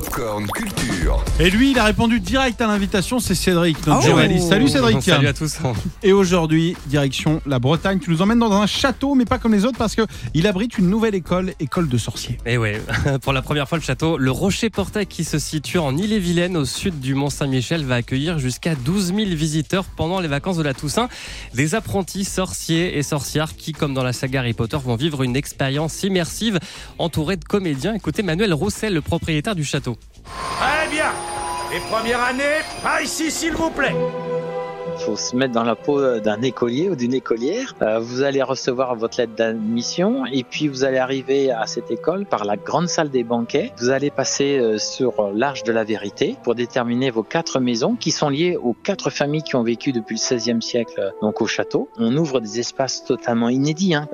Popcorn Culture. Et lui, il a répondu direct à l'invitation, c'est Cédric, notre Oh. journaliste. Salut Cédric. Salut à tous. Et aujourd'hui, direction la Bretagne. Tu nous emmènes dans un château, mais pas comme les autres, parce que il abrite une nouvelle école, école de sorciers. Et ouais, pour la première fois, le château, le Rocher Portail qui se situe en Ille-et-Vilaine, au sud du Mont-Saint-Michel, va accueillir jusqu'à 12 000 visiteurs pendant les vacances de la Toussaint. Des apprentis sorciers et sorcières qui, comme dans la saga Harry Potter, vont vivre une expérience immersive entourée de comédiens. Écoutez Manuel Roussel, le propriétaire du château. Très bien. Les premières années, par ici, s'il vous plaît. Faut se mettre dans la peau d'un écolier ou d'une écolière. Euh, vous allez recevoir votre lettre d'admission et puis vous allez arriver à cette école par la grande salle des banquets. Vous allez passer euh, sur l'arche de la vérité pour déterminer vos quatre maisons qui sont liées aux quatre familles qui ont vécu depuis le XVIe siècle euh, donc au château. On ouvre des espaces totalement inédits, hein,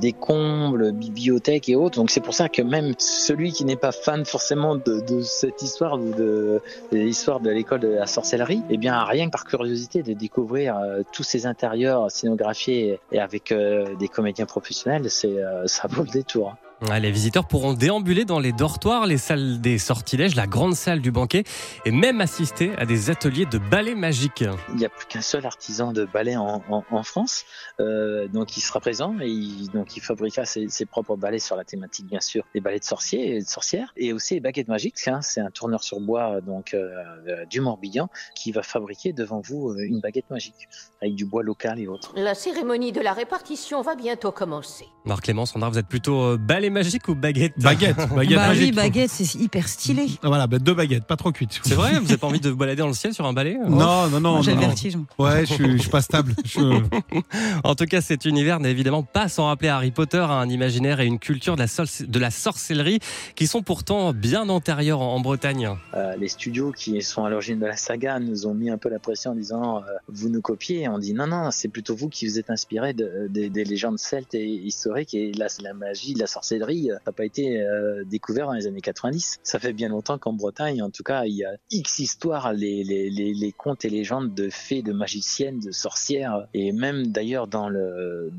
des combles, bibliothèques et autres. Donc c'est pour ça que même celui qui n'est pas fan forcément de, cette histoire ou de, l'histoire de l'école de la sorcellerie, eh bien rien que par curiosité découvrir euh, tous ces intérieurs scénographiés et avec euh, des comédiens professionnels, c'est euh, ça vaut le détour. Ouais, Les visiteurs pourront déambuler dans les dortoirs, les salles des sortilèges, la grande salle du banquet et même assister à des ateliers de ballet magique. Il n'y a plus qu'un seul artisan de ballet en, en, en France, euh, donc il sera présent et il, donc il fabriquera ses, ses propres ballets sur la thématique bien sûr des ballets de sorciers et de sorcières et aussi les baguettes magiques. hein. c'est un tourneur sur bois donc euh, euh, du Morbihan qui va fabriquer devant vous euh, une baguette magique avec du bois local et autres. La cérémonie de la répartition va bientôt commencer. Marc Clément, Sandra, vous êtes plutôt euh, magique ou baguette Baguette, baguette bah oui, magique. baguette, c'est hyper stylé. Voilà, bah, deux baguettes, pas trop cuites. C'est vrai Vous n'avez pas envie de vous balader dans le ciel sur un balai Non, non, non. Moi, J'ai non, le non. vertige. Ouais, je suis, je suis pas stable. Je- En tout cas, cet univers n'est évidemment pas sans rappeler Harry Potter, à un imaginaire et une culture de la, sorc- de la sorcellerie qui sont pourtant bien antérieurs en, en Bretagne. Euh, les studios qui sont à l'origine de la saga nous ont mis un peu la pression en disant euh, vous nous copiez. On dit non non, c'est plutôt vous qui vous êtes inspiré de, des- des légendes celtes et historiques et la, la magie, la sorcellerie, euh, ça n'a pas été euh, découvert dans les années 90. Ça fait bien longtemps qu'en Bretagne, en tout cas, il y a X histoires, les, contes et légendes de fées, de magiciennes, de sorcières et même d'ailleurs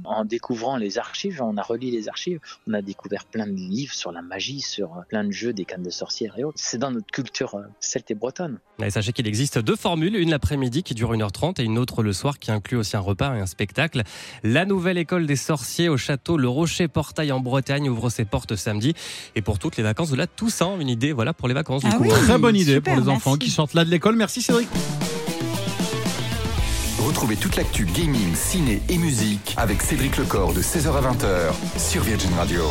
en découvrant les archives, on a relié les archives, on a découvert plein de livres sur la magie, sur euh, plein de jeux, des cannes de sorcières et autres. C'est dans notre culture euh, celte et bretonne. Et sachez qu'il existe deux formules, une l'après-midi qui dure 1h30 et une autre le soir qui inclut aussi un repas et un spectacle. La nouvelle école des sorciers au château Le Rocher Portail en Bretagne ouvre ses portes samedi et pour toutes les vacances de la Toussaint, une idée voilà pour les vacances du Ah coup. oui. Très bonne idée super, pour les enfants merci. qui sortent là de l'école. Merci Cédric. Retrouvez toute l'actu gaming, ciné et musique avec Cédric Lecor de 16h à 20h sur Virgin Radio.